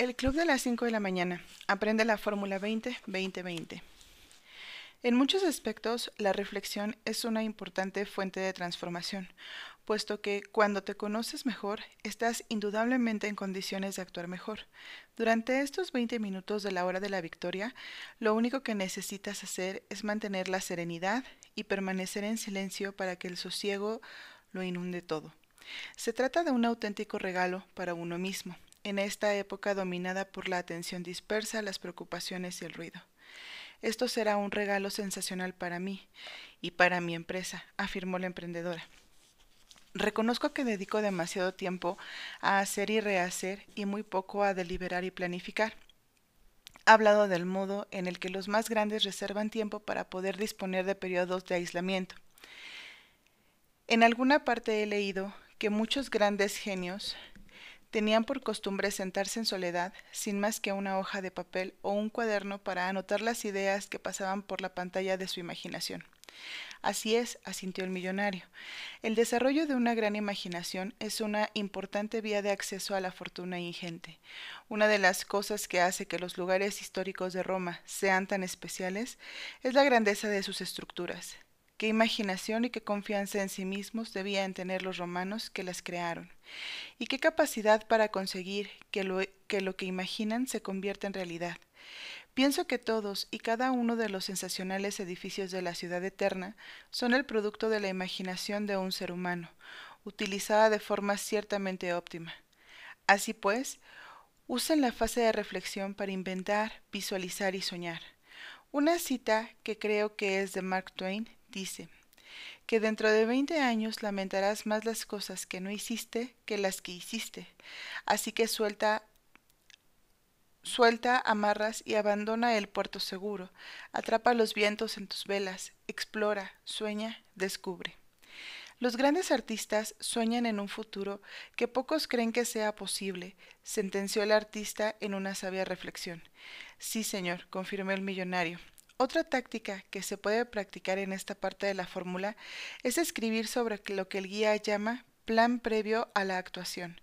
El Club de las 5 de la mañana. Aprende la Fórmula 20-2020. En muchos aspectos, la reflexión es una importante fuente de transformación, puesto que cuando te conoces mejor, estás indudablemente en condiciones de actuar mejor. Durante estos 20 minutos de la hora de la victoria, lo único que necesitas hacer es mantener la serenidad y permanecer en silencio para que el sosiego lo inunde todo. Se trata de un auténtico regalo para uno mismo en esta época dominada por la atención dispersa, las preocupaciones y el ruido. Esto será un regalo sensacional para mí y para mi empresa, afirmó la emprendedora. Reconozco que dedico demasiado tiempo a hacer y rehacer y muy poco a deliberar y planificar. Ha hablado del modo en el que los más grandes reservan tiempo para poder disponer de periodos de aislamiento. En alguna parte he leído que muchos grandes genios Tenían por costumbre sentarse en soledad, sin más que una hoja de papel o un cuaderno para anotar las ideas que pasaban por la pantalla de su imaginación. Así es, asintió el millonario. El desarrollo de una gran imaginación es una importante vía de acceso a la fortuna ingente. Una de las cosas que hace que los lugares históricos de Roma sean tan especiales es la grandeza de sus estructuras. Qué imaginación y qué confianza en sí mismos debían tener los romanos que las crearon, y qué capacidad para conseguir que lo que, imaginan se convierta en realidad. Pienso que todos y cada uno de los sensacionales edificios de la ciudad eterna son el producto de la imaginación de un ser humano, utilizada de forma ciertamente óptima. Así pues, usen la fase de reflexión para inventar, visualizar y soñar. Una cita que creo que es de Mark Twain dice que dentro de veinte años lamentarás más las cosas que no hiciste que las que hiciste. Así que suelta Suelta, amarras y abandona el puerto seguro, atrapa los vientos en tus velas, explora, sueña, descubre. Los grandes artistas sueñan en un futuro que pocos creen que sea posible, sentenció el artista en una sabia reflexión. Sí, señor, confirmó el millonario. Otra táctica que se puede practicar en esta parte de la fórmula es escribir sobre lo que el guía llama plan previo a la actuación.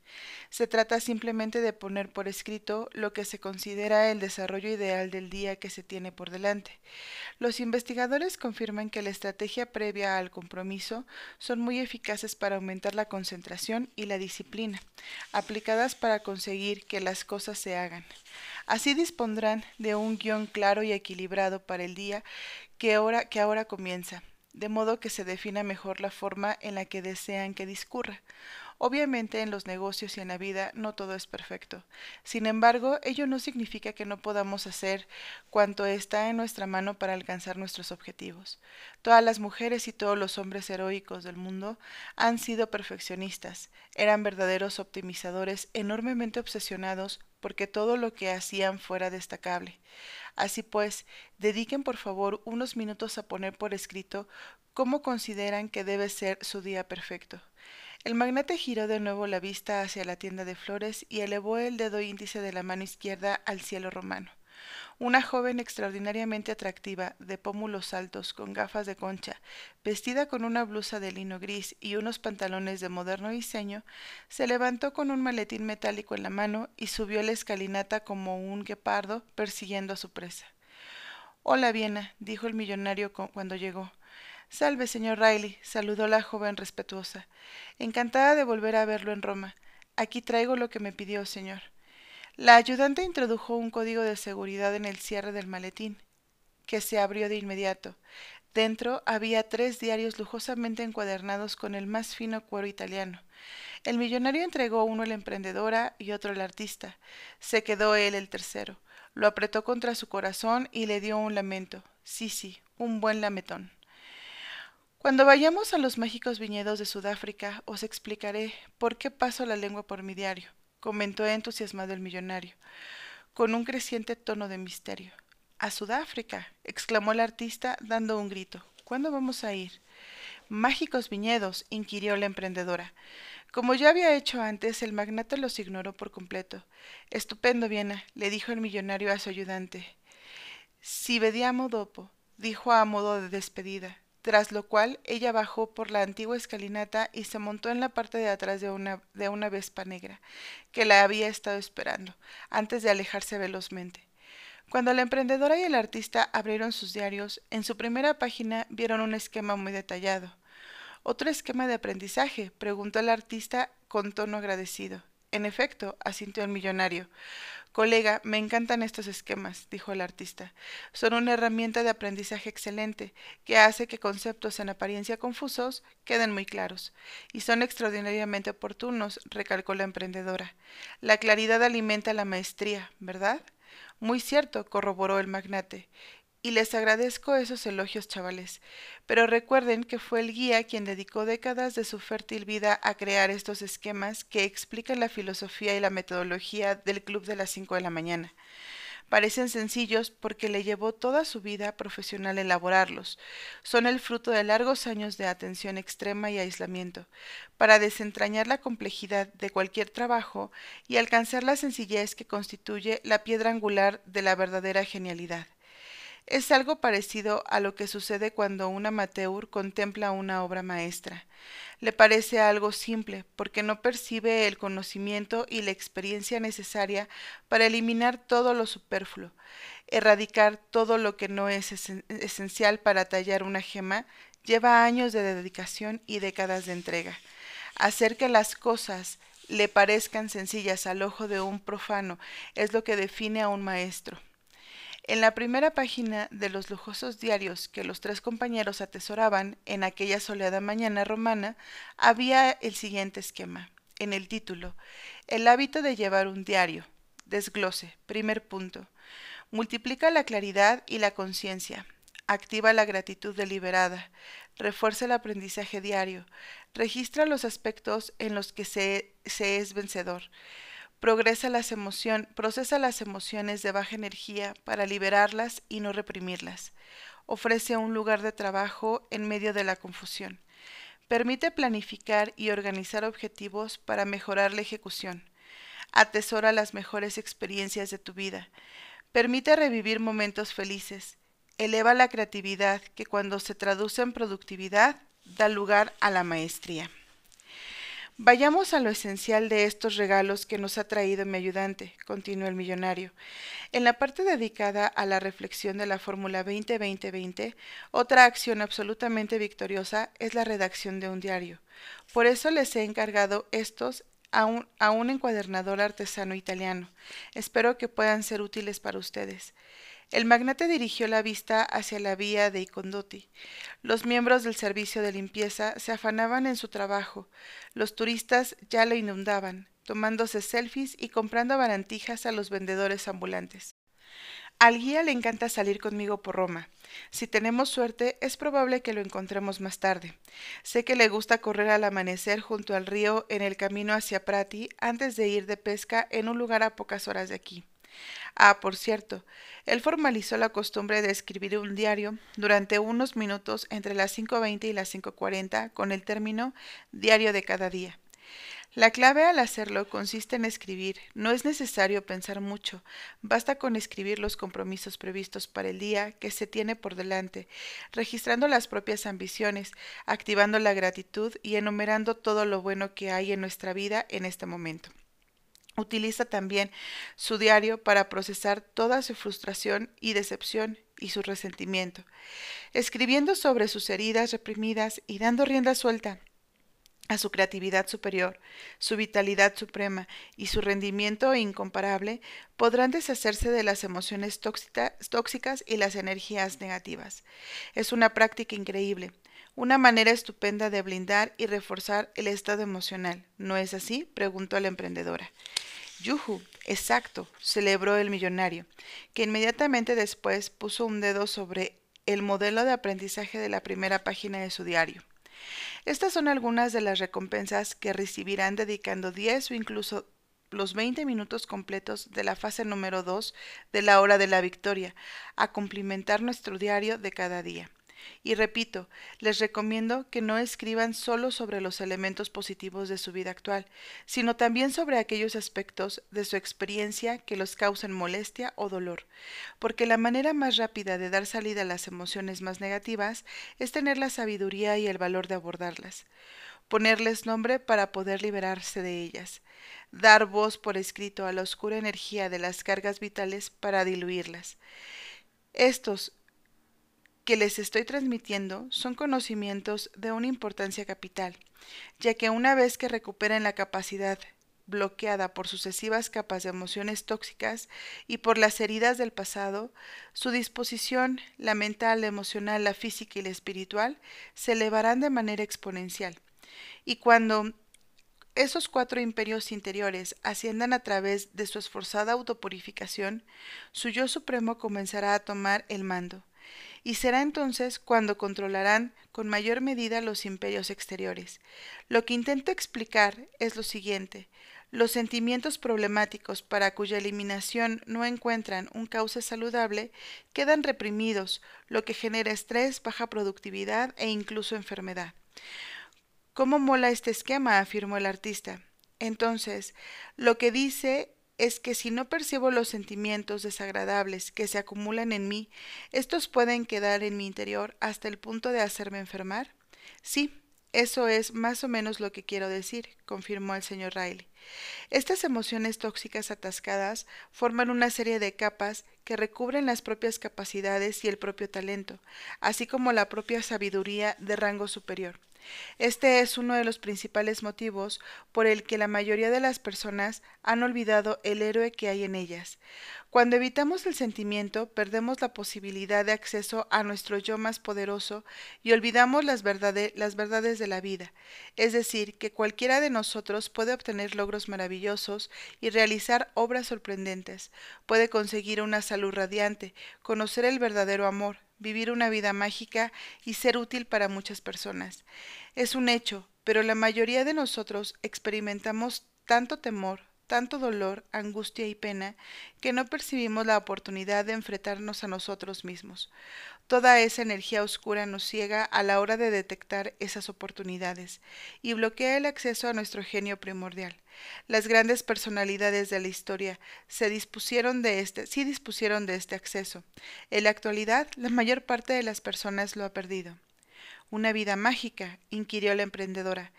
Se trata simplemente de poner por escrito lo que se considera el desarrollo ideal del día que se tiene por delante. Los investigadores confirman que la estrategia previa al compromiso son muy eficaces para aumentar la concentración y la disciplina, aplicadas para conseguir que las cosas se hagan. Así dispondrán de un guion claro y equilibrado para el día que ahora, que ahora comienza, de modo que se defina mejor la forma en la que desean que discurra. Obviamente en los negocios y en la vida no todo es perfecto. Sin embargo, ello no significa que no podamos hacer cuanto está en nuestra mano para alcanzar nuestros objetivos. Todas las mujeres y todos los hombres heroicos del mundo han sido perfeccionistas, eran verdaderos optimizadores enormemente obsesionados porque todo lo que hacían fuera destacable. Así pues, dediquen por favor unos minutos a poner por escrito cómo consideran que debe ser su día perfecto. El magnate giró de nuevo la vista hacia la tienda de flores y elevó el dedo índice de la mano izquierda al cielo romano. Una joven extraordinariamente atractiva, de pómulos altos, con gafas de concha, vestida con una blusa de lino gris y unos pantalones de moderno diseño, se levantó con un maletín metálico en la mano y subió la escalinata como un guepardo persiguiendo a su presa. Hola, Viena, dijo el millonario cuando llegó. Salve, señor Riley, saludó la joven respetuosa. Encantada de volver a verlo en Roma. Aquí traigo lo que me pidió, señor. La ayudante introdujo un código de seguridad en el cierre del maletín, que se abrió de inmediato. Dentro había tres diarios lujosamente encuadernados con el más fino cuero italiano. El millonario entregó uno a la emprendedora y otro al artista. Se quedó él el tercero. Lo apretó contra su corazón y le dio un lamento. Sí, sí, un buen lametón. Cuando vayamos a los mágicos viñedos de Sudáfrica, os explicaré por qué paso la lengua por mi diario, comentó entusiasmado el millonario, con un creciente tono de misterio. A Sudáfrica, exclamó el artista, dando un grito. ¿Cuándo vamos a ir? Mágicos viñedos, inquirió la emprendedora. Como ya había hecho antes, el magnate los ignoró por completo. Estupendo, Viena, le dijo el millonario a su ayudante. Si vediamo dopo, dijo a modo de despedida tras lo cual ella bajó por la antigua escalinata y se montó en la parte de atrás de una, de una vespa negra, que la había estado esperando, antes de alejarse velozmente. Cuando la emprendedora y el artista abrieron sus diarios, en su primera página vieron un esquema muy detallado. ¿Otro esquema de aprendizaje? preguntó el artista con tono agradecido. En efecto, asintió el millonario. Colega, me encantan estos esquemas, dijo el artista. Son una herramienta de aprendizaje excelente, que hace que conceptos en apariencia confusos queden muy claros. Y son extraordinariamente oportunos, recalcó la emprendedora. La claridad alimenta la maestría, ¿verdad? Muy cierto, corroboró el magnate. Y les agradezco esos elogios, chavales. Pero recuerden que fue el guía quien dedicó décadas de su fértil vida a crear estos esquemas que explican la filosofía y la metodología del Club de las cinco de la mañana. Parecen sencillos porque le llevó toda su vida profesional elaborarlos. Son el fruto de largos años de atención extrema y aislamiento, para desentrañar la complejidad de cualquier trabajo y alcanzar la sencillez que constituye la piedra angular de la verdadera genialidad. Es algo parecido a lo que sucede cuando un amateur contempla una obra maestra. Le parece algo simple, porque no percibe el conocimiento y la experiencia necesaria para eliminar todo lo superfluo, erradicar todo lo que no es esencial para tallar una gema, lleva años de dedicación y décadas de entrega. Hacer que las cosas le parezcan sencillas al ojo de un profano es lo que define a un maestro. En la primera página de los lujosos diarios que los tres compañeros atesoraban en aquella soleada mañana romana, había el siguiente esquema. En el título, el hábito de llevar un diario. Desglose. Primer punto. Multiplica la claridad y la conciencia. Activa la gratitud deliberada. Refuerza el aprendizaje diario. Registra los aspectos en los que se, se es vencedor procesa las emociones de baja energía para liberarlas y no reprimirlas. Ofrece un lugar de trabajo en medio de la confusión. Permite planificar y organizar objetivos para mejorar la ejecución. Atesora las mejores experiencias de tu vida. Permite revivir momentos felices. Eleva la creatividad que cuando se traduce en productividad da lugar a la maestría. Vayamos a lo esencial de estos regalos que nos ha traído mi ayudante, continuó el millonario. En la parte dedicada a la reflexión de la Fórmula 20-20-20, otra acción absolutamente victoriosa es la redacción de un diario. Por eso les he encargado estos a un, a un encuadernador artesano italiano. Espero que puedan ser útiles para ustedes. El magnate dirigió la vista hacia la vía de Icondotti. Los miembros del servicio de limpieza se afanaban en su trabajo. Los turistas ya lo inundaban, tomándose selfies y comprando barantijas a los vendedores ambulantes. Al guía le encanta salir conmigo por Roma. Si tenemos suerte, es probable que lo encontremos más tarde. Sé que le gusta correr al amanecer junto al río en el camino hacia Prati antes de ir de pesca en un lugar a pocas horas de aquí. Ah, por cierto, él formalizó la costumbre de escribir un diario durante unos minutos entre las 5.20 y las 5.40 con el término diario de cada día. La clave al hacerlo consiste en escribir. No es necesario pensar mucho. Basta con escribir los compromisos previstos para el día que se tiene por delante, registrando las propias ambiciones, activando la gratitud y enumerando todo lo bueno que hay en nuestra vida en este momento. Utiliza también su diario para procesar toda su frustración y decepción y su resentimiento, escribiendo sobre sus heridas reprimidas y dando rienda suelta a su creatividad superior, su vitalidad suprema y su rendimiento incomparable, podrán deshacerse de las emociones tóxicas y las energías negativas. Es una práctica increíble, una manera estupenda de blindar y reforzar el estado emocional. ¿No es así? preguntó la emprendedora. Yuhu, exacto, celebró el millonario, que inmediatamente después puso un dedo sobre el modelo de aprendizaje de la primera página de su diario. Estas son algunas de las recompensas que recibirán dedicando 10 o incluso los 20 minutos completos de la fase número 2 de la hora de la victoria a cumplimentar nuestro diario de cada día. Y repito, les recomiendo que no escriban solo sobre los elementos positivos de su vida actual, sino también sobre aquellos aspectos de su experiencia que los causen molestia o dolor, porque la manera más rápida de dar salida a las emociones más negativas es tener la sabiduría y el valor de abordarlas ponerles nombre para poder liberarse de ellas, dar voz por escrito a la oscura energía de las cargas vitales para diluirlas. Estos que les estoy transmitiendo son conocimientos de una importancia capital, ya que una vez que recuperen la capacidad bloqueada por sucesivas capas de emociones tóxicas y por las heridas del pasado, su disposición, la mental, la emocional, la física y la espiritual, se elevarán de manera exponencial. Y cuando esos cuatro imperios interiores asciendan a través de su esforzada autopurificación, su yo supremo comenzará a tomar el mando y será entonces cuando controlarán con mayor medida los imperios exteriores. Lo que intento explicar es lo siguiente. Los sentimientos problemáticos para cuya eliminación no encuentran un cauce saludable quedan reprimidos, lo que genera estrés, baja productividad e incluso enfermedad. ¿Cómo mola este esquema? afirmó el artista. Entonces, lo que dice es que si no percibo los sentimientos desagradables que se acumulan en mí, estos pueden quedar en mi interior hasta el punto de hacerme enfermar. Sí, eso es más o menos lo que quiero decir, confirmó el señor Riley. Estas emociones tóxicas atascadas forman una serie de capas que recubren las propias capacidades y el propio talento, así como la propia sabiduría de rango superior. Este es uno de los principales motivos por el que la mayoría de las personas han olvidado el héroe que hay en ellas. Cuando evitamos el sentimiento, perdemos la posibilidad de acceso a nuestro yo más poderoso y olvidamos las, las verdades de la vida. Es decir, que cualquiera de nosotros puede obtener logros maravillosos y realizar obras sorprendentes, puede conseguir una salud radiante, conocer el verdadero amor, vivir una vida mágica y ser útil para muchas personas. Es un hecho, pero la mayoría de nosotros experimentamos tanto temor, tanto dolor, angustia y pena, que no percibimos la oportunidad de enfrentarnos a nosotros mismos. Toda esa energía oscura nos ciega a la hora de detectar esas oportunidades y bloquea el acceso a nuestro genio primordial. Las grandes personalidades de la historia se dispusieron de este, sí dispusieron de este acceso. En la actualidad, la mayor parte de las personas lo ha perdido. Una vida mágica, inquirió la emprendedora.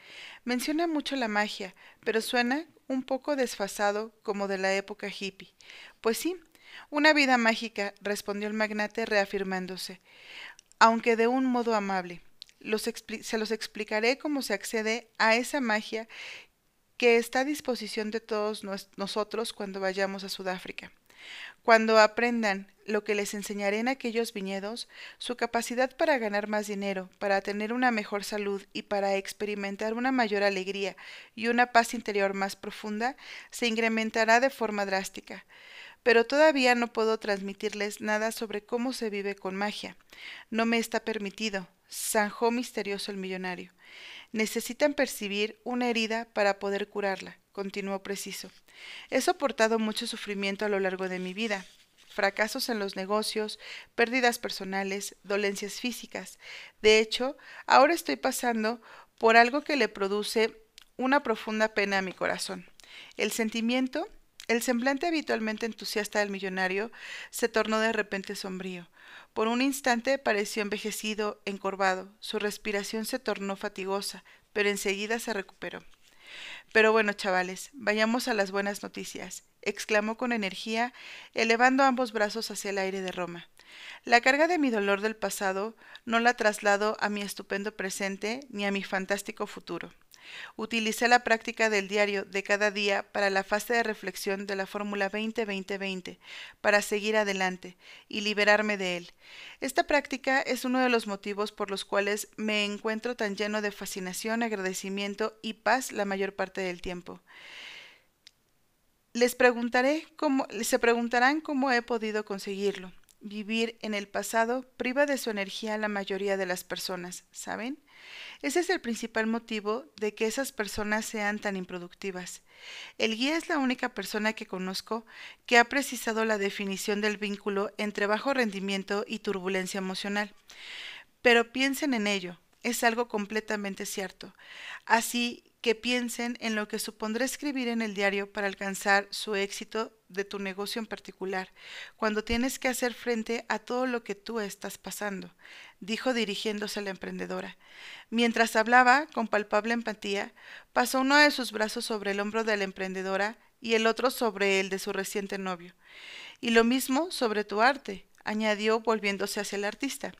Menciona mucho la magia, pero suena un poco desfasado como de la época hippie. Pues sí, una vida mágica, respondió el magnate reafirmándose, aunque de un modo amable. se los explicaré cómo se accede a esa magia que está a disposición de todos nosotros cuando vayamos a Sudáfrica. Cuando aprendan lo que les enseñaré en aquellos viñedos, su capacidad para ganar más dinero, para tener una mejor salud y para experimentar una mayor alegría y una paz interior más profunda, se incrementará de forma drástica. Pero todavía no puedo transmitirles nada sobre cómo se vive con magia. No me está permitido, zanjó misterioso el millonario. Necesitan percibir una herida para poder curarla, continuó preciso. He soportado mucho sufrimiento a lo largo de mi vida, fracasos en los negocios, pérdidas personales, dolencias físicas. De hecho, ahora estoy pasando por algo que le produce una profunda pena a mi corazón. El sentimiento, el semblante habitualmente entusiasta del millonario, se tornó de repente sombrío. Por un instante pareció envejecido, encorvado, su respiración se tornó fatigosa, pero enseguida se recuperó. Pero bueno, chavales, vayamos a las buenas noticias, exclamó con energía, elevando ambos brazos hacia el aire de Roma. La carga de mi dolor del pasado no la traslado a mi estupendo presente ni a mi fantástico futuro. Utilicé la práctica del diario de cada día para la fase de reflexión de la Fórmula 20-20-20 para seguir adelante y liberarme de él. Esta práctica es uno de los motivos por los cuales me encuentro tan lleno de fascinación, agradecimiento y paz la mayor parte del tiempo. Les preguntaré cómo, se preguntarán cómo he podido conseguirlo. Vivir en el pasado priva de su energía a la mayoría de las personas, ¿saben? Ese es el principal motivo de que esas personas sean tan improductivas. El guía es la única persona que conozco que ha precisado la definición del vínculo entre bajo rendimiento y turbulencia emocional. pero piensen en ello, es algo completamente cierto. Así que piensen en lo que supondrá escribir en el diario para alcanzar su éxito de tu negocio en particular, cuando tienes que hacer frente a todo lo que tú estás pasando, dijo dirigiéndose a la emprendedora. Mientras hablaba, con palpable empatía, pasó uno de sus brazos sobre el hombro de la emprendedora y el otro sobre el de su reciente novio. Y lo mismo sobre tu arte, añadió volviéndose hacia el artista.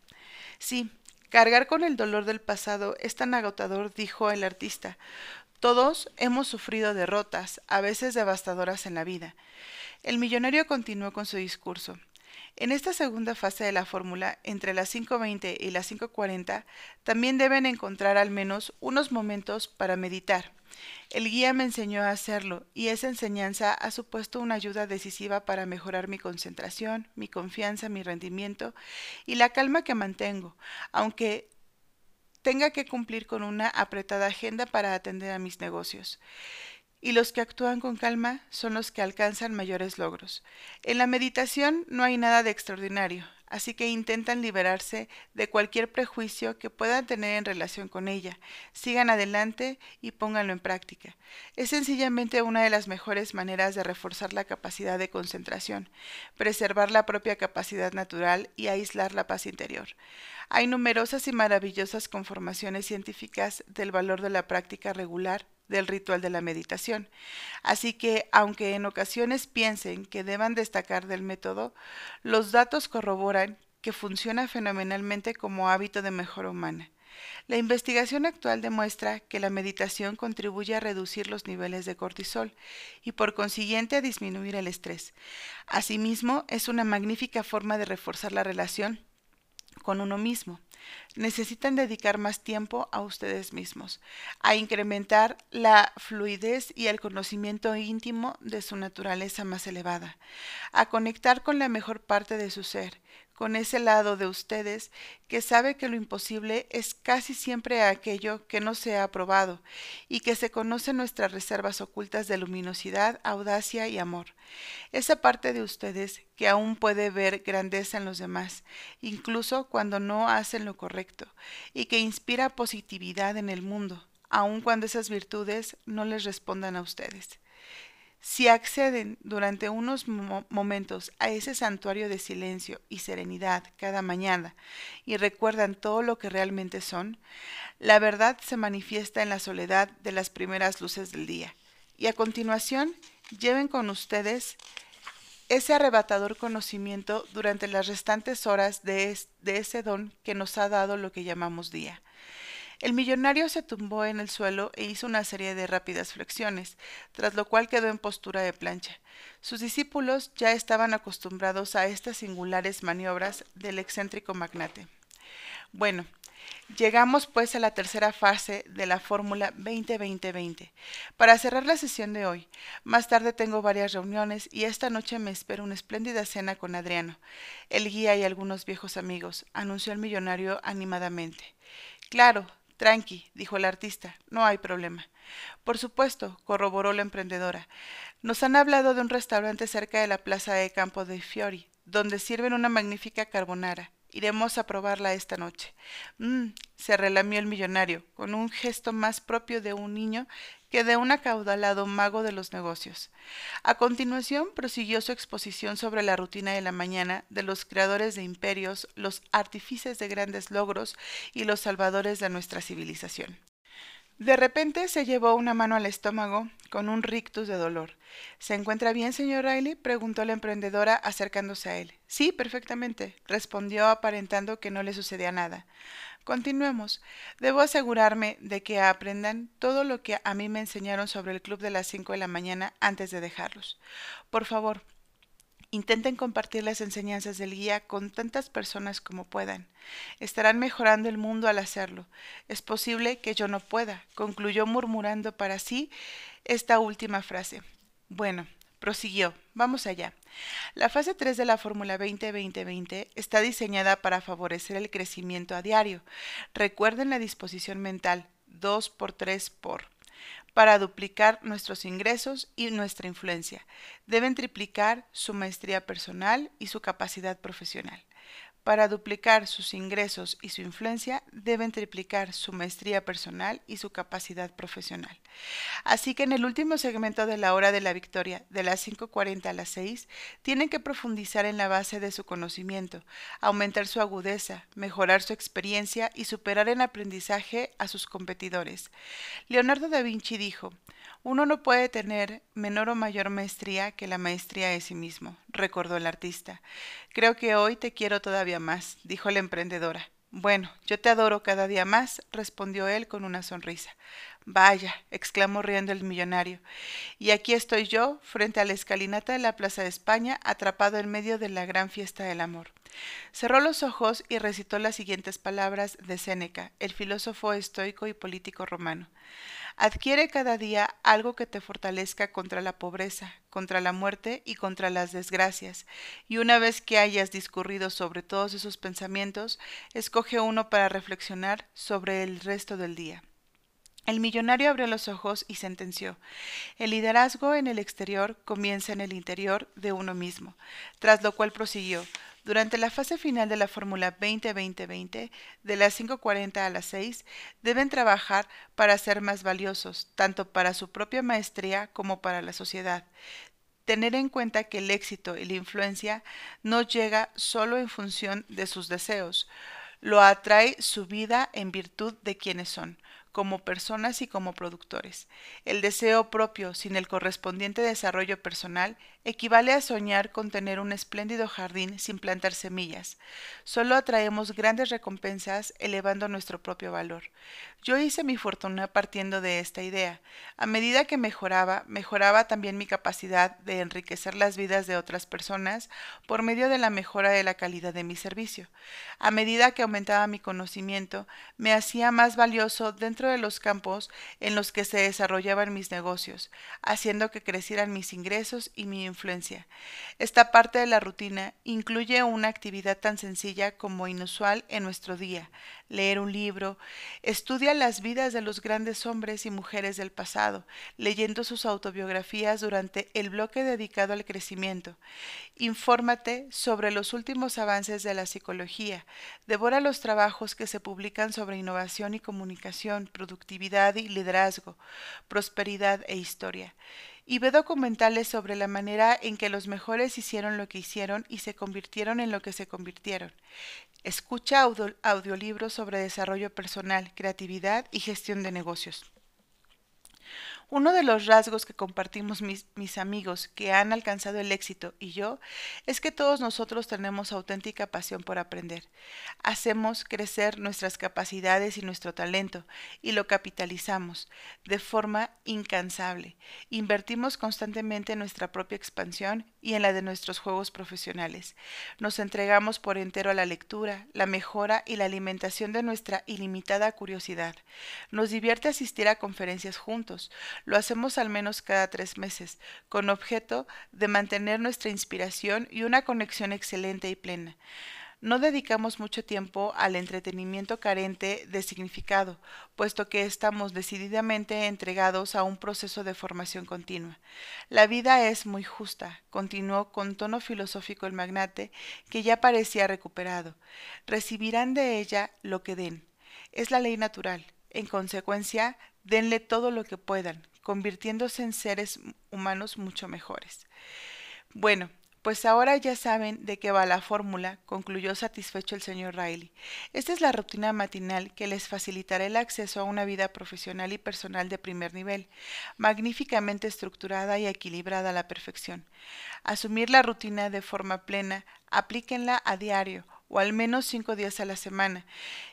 Sí, cargar con el dolor del pasado es tan agotador, dijo el artista. Todos hemos sufrido derrotas, a veces devastadoras en la vida. El millonario continuó con su discurso. En esta segunda fase de la fórmula, entre las 5.20 y las 5.40, también deben encontrar al menos unos momentos para meditar. El guía me enseñó a hacerlo y esa enseñanza ha supuesto una ayuda decisiva para mejorar mi concentración, mi confianza, mi rendimiento y la calma que mantengo, aunque tenga que cumplir con una apretada agenda para atender a mis negocios y los que actúan con calma son los que alcanzan mayores logros. En la meditación no hay nada de extraordinario, así que intentan liberarse de cualquier prejuicio que puedan tener en relación con ella, sigan adelante y pónganlo en práctica. Es sencillamente una de las mejores maneras de reforzar la capacidad de concentración, preservar la propia capacidad natural y aislar la paz interior. Hay numerosas y maravillosas conformaciones científicas del valor de la práctica regular del ritual de la meditación. Así que, aunque en ocasiones piensen que deban destacar del método, los datos corroboran que funciona fenomenalmente como hábito de mejora humana. La investigación actual demuestra que la meditación contribuye a reducir los niveles de cortisol y por consiguiente a disminuir el estrés. Asimismo, es una magnífica forma de reforzar la relación con uno mismo. Necesitan dedicar más tiempo a ustedes mismos, a incrementar la fluidez y el conocimiento íntimo de su naturaleza más elevada, a conectar con la mejor parte de su ser con ese lado de ustedes que sabe que lo imposible es casi siempre aquello que no se ha probado y que se conoce nuestras reservas ocultas de luminosidad, audacia y amor. Esa parte de ustedes que aún puede ver grandeza en los demás, incluso cuando no hacen lo correcto, y que inspira positividad en el mundo, aun cuando esas virtudes no les respondan a ustedes. Si acceden durante unos momentos a ese santuario de silencio y serenidad cada mañana y recuerdan todo lo que realmente son, la verdad se manifiesta en la soledad de las primeras luces del día. Y a continuación, lleven con ustedes ese arrebatador conocimiento durante las restantes horas de, de ese don que nos ha dado lo que llamamos día. El millonario se tumbó en el suelo e hizo una serie de rápidas flexiones, tras lo cual quedó en postura de plancha. Sus discípulos ya estaban acostumbrados a estas singulares maniobras del excéntrico magnate. Bueno, Llegamos pues a la tercera fase de la fórmula 20-20-20. Para cerrar la sesión de hoy, más tarde tengo varias reuniones y esta noche me espera una espléndida cena con Adriano, el guía y algunos viejos amigos, anunció el millonario animadamente. Claro, Tranqui, dijo el artista, no hay problema. Por supuesto, corroboró la emprendedora. Nos han hablado de un restaurante cerca de la plaza de Campo de Fiori, donde sirven una magnífica carbonara. Iremos a probarla esta noche. Mmm, se relamió el millonario, con un gesto más propio de un niño que de un acaudalado mago de los negocios. A continuación prosiguió su exposición sobre la rutina de la mañana de los creadores de imperios, los artífices de grandes logros y los salvadores de nuestra civilización. De repente se llevó una mano al estómago con un rictus de dolor. ¿Se encuentra bien, señor Riley? preguntó la emprendedora acercándose a él. Sí, perfectamente, respondió aparentando que no le sucedía nada. Continuemos. Debo asegurarme de que aprendan todo lo que a mí me enseñaron sobre el club de las cinco de la mañana antes de dejarlos. Por favor, intenten compartir las enseñanzas del guía con tantas personas como puedan. Estarán mejorando el mundo al hacerlo. Es posible que yo no pueda, concluyó murmurando para sí esta última frase. Bueno, prosiguió. Vamos allá. La fase 3 de la Fórmula 20-20-20 está diseñada para favorecer el crecimiento a diario. Recuerden la disposición mental 2 por 3 por para duplicar nuestros ingresos y nuestra influencia. Deben triplicar su maestría personal y su capacidad profesional. Para duplicar sus ingresos y su influencia, deben triplicar su maestría personal y su capacidad profesional. Así que en el último segmento de la hora de la victoria, de las 5.40 a las 6, tienen que profundizar en la base de su conocimiento, aumentar su agudeza, mejorar su experiencia y superar en aprendizaje a sus competidores. Leonardo da Vinci dijo, uno no puede tener menor o mayor maestría que la maestría de sí mismo, recordó el artista. Creo que hoy te quiero todavía más, dijo la emprendedora. Bueno, yo te adoro cada día más, respondió él con una sonrisa. Vaya, exclamó riendo el millonario. Y aquí estoy yo, frente a la escalinata de la Plaza de España, atrapado en medio de la gran fiesta del amor. Cerró los ojos y recitó las siguientes palabras de Séneca, el filósofo estoico y político romano. Adquiere cada día algo que te fortalezca contra la pobreza, contra la muerte y contra las desgracias, y una vez que hayas discurrido sobre todos esos pensamientos, escoge uno para reflexionar sobre el resto del día. El millonario abrió los ojos y sentenció El liderazgo en el exterior comienza en el interior de uno mismo, tras lo cual prosiguió durante la fase final de la Fórmula 20-20-20, de las 5.40 a las 6, deben trabajar para ser más valiosos, tanto para su propia maestría como para la sociedad. Tener en cuenta que el éxito y la influencia no llega solo en función de sus deseos, lo atrae su vida en virtud de quienes son como personas y como productores. El deseo propio sin el correspondiente desarrollo personal equivale a soñar con tener un espléndido jardín sin plantar semillas. Solo atraemos grandes recompensas elevando nuestro propio valor. Yo hice mi fortuna partiendo de esta idea. A medida que mejoraba, mejoraba también mi capacidad de enriquecer las vidas de otras personas por medio de la mejora de la calidad de mi servicio. A medida que aumentaba mi conocimiento, me hacía más valioso dentro de los campos en los que se desarrollaban mis negocios, haciendo que crecieran mis ingresos y mi influencia. Esta parte de la rutina incluye una actividad tan sencilla como inusual en nuestro día, leer un libro, las vidas de los grandes hombres y mujeres del pasado, leyendo sus autobiografías durante el bloque dedicado al crecimiento. Infórmate sobre los últimos avances de la psicología, devora los trabajos que se publican sobre innovación y comunicación, productividad y liderazgo, prosperidad e historia y ve documentales sobre la manera en que los mejores hicieron lo que hicieron y se convirtieron en lo que se convirtieron. Escucha audiolibros sobre desarrollo personal, creatividad y gestión de negocios. Uno de los rasgos que compartimos mis, amigos que han alcanzado el éxito y yo es que todos nosotros tenemos auténtica pasión por aprender. Hacemos crecer nuestras capacidades y nuestro talento y lo capitalizamos de forma incansable. Invertimos constantemente en nuestra propia expansión y en la de nuestros juegos profesionales. Nos entregamos por entero a la lectura, la mejora y la alimentación de nuestra ilimitada curiosidad. Nos divierte asistir a conferencias juntos lo hacemos al menos cada tres meses, con objeto de mantener nuestra inspiración y una conexión excelente y plena. No dedicamos mucho tiempo al entretenimiento carente de significado, puesto que estamos decididamente entregados a un proceso de formación continua. La vida es muy justa, continuó con tono filosófico el magnate, que ya parecía recuperado. Recibirán de ella lo que den. Es la ley natural. En consecuencia, denle todo lo que puedan, convirtiéndose en seres humanos mucho mejores. Bueno, pues ahora ya saben de qué va la fórmula, concluyó satisfecho el señor Riley. Esta es la rutina matinal que les facilitará el acceso a una vida profesional y personal de primer nivel, magníficamente estructurada y equilibrada a la perfección. Asumir la rutina de forma plena, aplíquenla a diario o al menos cinco días a la semana,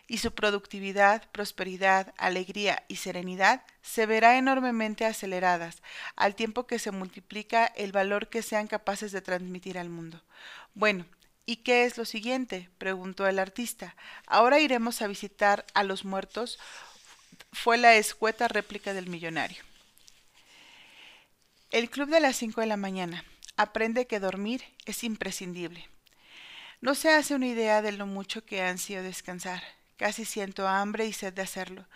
y su productividad, prosperidad, alegría y serenidad se verá enormemente aceleradas, al tiempo que se multiplica el valor que sean capaces de transmitir al mundo. Bueno, ¿y qué es lo siguiente? preguntó el artista. Ahora iremos a visitar a los muertos, fue la escueta réplica del millonario. El club de las cinco de la mañana. Aprende que dormir es imprescindible. No se hace una idea de lo mucho que han sido descansar. Casi siento hambre y sed de hacerlo.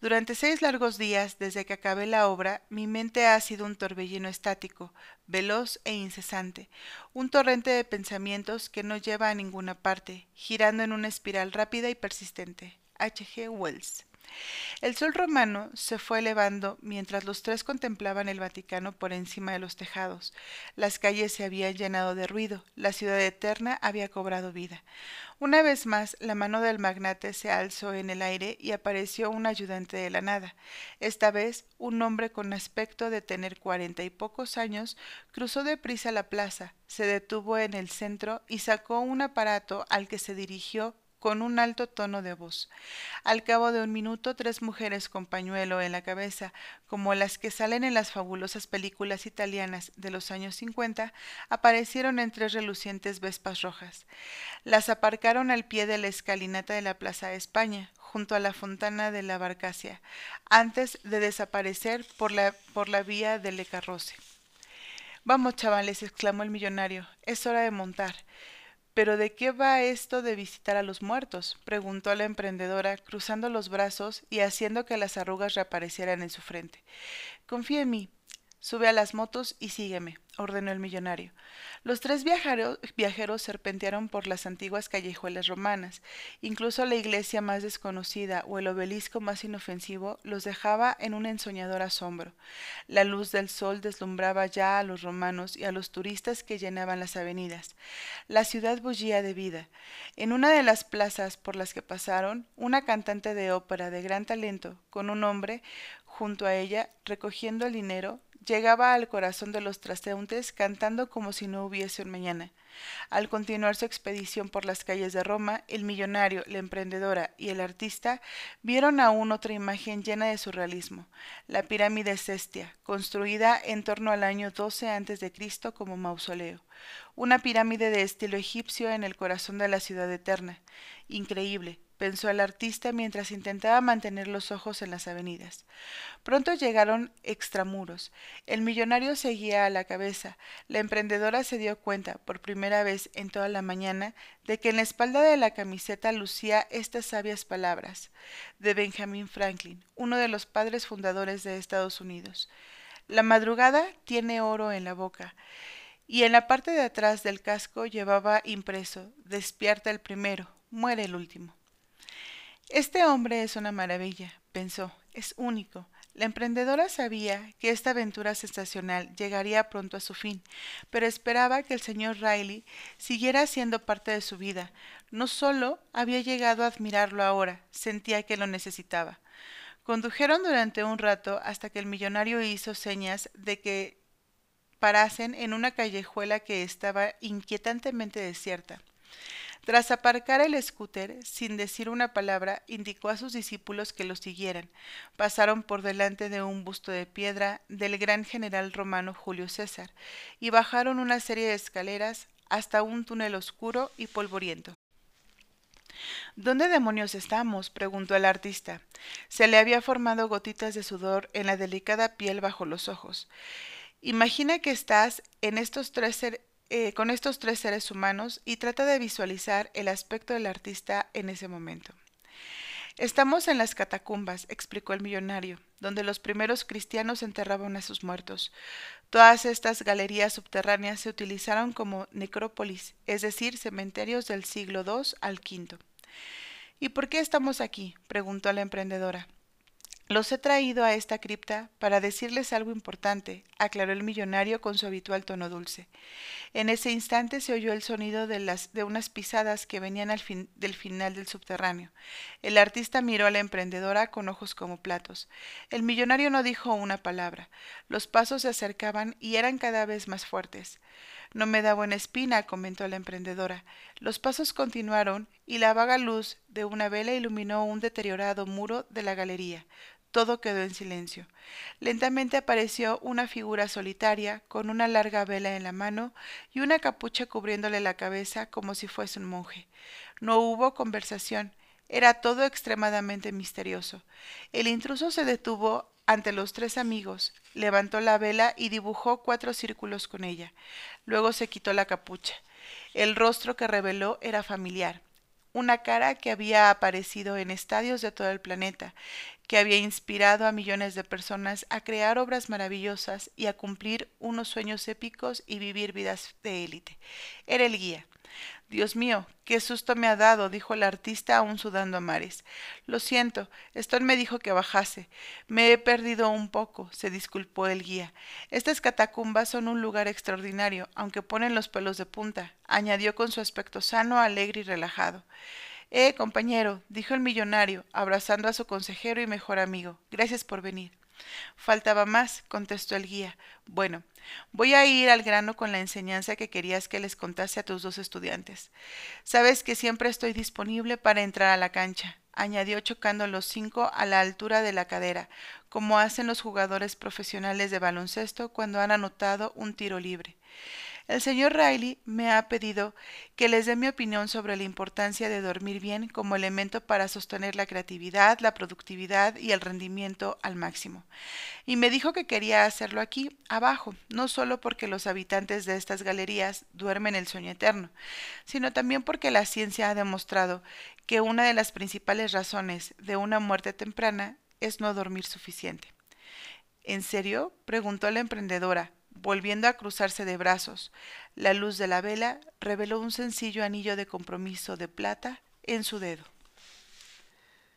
Durante seis largos días, desde que acabé la obra, mi mente ha sido un torbellino estático, veloz e incesante, un torrente de pensamientos que no lleva a ninguna parte, girando en una espiral rápida y persistente. H. G. Wells. El sol romano se fue elevando mientras los tres contemplaban el Vaticano por encima de los tejados. Las calles se habían llenado de ruido, la ciudad eterna había cobrado vida. Una vez más la mano del magnate se alzó en el aire y apareció un ayudante de la nada. Esta vez un hombre con aspecto de tener cuarenta y pocos años cruzó deprisa la plaza, se detuvo en el centro y sacó un aparato al que se dirigió con un alto tono de voz. Al cabo de un minuto, tres mujeres con pañuelo en la cabeza, como las que salen en las fabulosas películas italianas de los años cincuenta, aparecieron en tres relucientes vespas rojas. Las aparcaron al pie de la escalinata de la Plaza de España, junto a la fontana de la Barcacia, antes de desaparecer por la, por la vía de Le Carroce. Vamos, chavales, exclamó el millonario, es hora de montar. ¿Pero de qué va esto de visitar a los muertos? preguntó la emprendedora, cruzando los brazos y haciendo que las arrugas reaparecieran en su frente. Confía en mí. Sube a las motos y sígueme ordenó el millonario. Los tres viajeros, serpentearon por las antiguas callejuelas romanas. Incluso la iglesia más desconocida o el obelisco más inofensivo los dejaba en un ensoñador asombro. La luz del sol deslumbraba ya a los romanos y a los turistas que llenaban las avenidas. La ciudad bullía de vida. En una de las plazas por las que pasaron, una cantante de ópera de gran talento, con un hombre junto a ella, recogiendo el dinero, llegaba al corazón de los transeúntes cantando como si no hubiese un mañana. Al continuar su expedición por las calles de Roma, el millonario, la emprendedora y el artista vieron aún otra imagen llena de surrealismo, la pirámide Cestia, construida en torno al año 12 a.C. como mausoleo, una pirámide de estilo egipcio en el corazón de la ciudad eterna. Increíble, pensó el artista mientras intentaba mantener los ojos en las avenidas. Pronto llegaron extramuros. El millonario seguía a la cabeza. La emprendedora se dio cuenta, por primera vez en toda la mañana, de que en la espalda de la camiseta lucía estas sabias palabras de Benjamin Franklin, uno de los padres fundadores de Estados Unidos. La madrugada tiene oro en la boca. Y en la parte de atrás del casco llevaba impreso Despierta el primero, muere el último. Este hombre es una maravilla, pensó, es único. La emprendedora sabía que esta aventura sensacional llegaría pronto a su fin, pero esperaba que el señor Riley siguiera siendo parte de su vida. No solo había llegado a admirarlo ahora, sentía que lo necesitaba. Condujeron durante un rato hasta que el millonario hizo señas de que parasen en una callejuela que estaba inquietantemente desierta. Tras aparcar el scooter, sin decir una palabra, indicó a sus discípulos que lo siguieran. Pasaron por delante de un busto de piedra del gran general romano Julio César y bajaron una serie de escaleras hasta un túnel oscuro y polvoriento. ¿Dónde demonios estamos? preguntó el artista. Se le había formado gotitas de sudor en la delicada piel bajo los ojos. Imagina que estás en estos tres eh, con estos tres seres humanos y trata de visualizar el aspecto del artista en ese momento. Estamos en las catacumbas, explicó el millonario, donde los primeros cristianos enterraban a sus muertos. Todas estas galerías subterráneas se utilizaron como necrópolis, es decir, cementerios del siglo II al V. ¿Y por qué estamos aquí? preguntó la emprendedora. Los he traído a esta cripta para decirles algo importante, aclaró el millonario con su habitual tono dulce. En ese instante se oyó el sonido de, las, de unas pisadas que venían al fin, del final del subterráneo. El artista miró a la emprendedora con ojos como platos. El millonario no dijo una palabra. Los pasos se acercaban y eran cada vez más fuertes. No me da buena espina, comentó la emprendedora. Los pasos continuaron y la vaga luz de una vela iluminó un deteriorado muro de la galería. Todo quedó en silencio. Lentamente apareció una figura solitaria, con una larga vela en la mano y una capucha cubriéndole la cabeza como si fuese un monje. No hubo conversación. Era todo extremadamente misterioso. El intruso se detuvo ante los tres amigos, levantó la vela y dibujó cuatro círculos con ella. Luego se quitó la capucha. El rostro que reveló era familiar. Una cara que había aparecido en estadios de todo el planeta, que había inspirado a millones de personas a crear obras maravillosas y a cumplir unos sueños épicos y vivir vidas de élite. Era el guía. Dios mío, qué susto me ha dado, dijo el artista aún sudando a mares. Lo siento, Stone me dijo que bajase. Me he perdido un poco, se disculpó el guía. Estas catacumbas son un lugar extraordinario, aunque ponen los pelos de punta, añadió con su aspecto sano, alegre y relajado. Eh, compañero, dijo el millonario, abrazando a su consejero y mejor amigo. Gracias por venir. Faltaba más, contestó el guía. Bueno, voy a ir al grano con la enseñanza que querías que les contase a tus dos estudiantes. Sabes que siempre estoy disponible para entrar a la cancha, añadió chocando los cinco a la altura de la cadera, como hacen los jugadores profesionales de baloncesto cuando han anotado un tiro libre. El señor Riley me ha pedido que les dé mi opinión sobre la importancia de dormir bien como elemento para sostener la creatividad, la productividad y el rendimiento al máximo. Y me dijo que quería hacerlo aquí, abajo, no solo porque los habitantes de estas galerías duermen el sueño eterno, sino también porque la ciencia ha demostrado que una de las principales razones de una muerte temprana es no dormir suficiente. ¿En serio? preguntó la emprendedora, volviendo a cruzarse de brazos. La luz de la vela reveló un sencillo anillo de compromiso de plata en su dedo.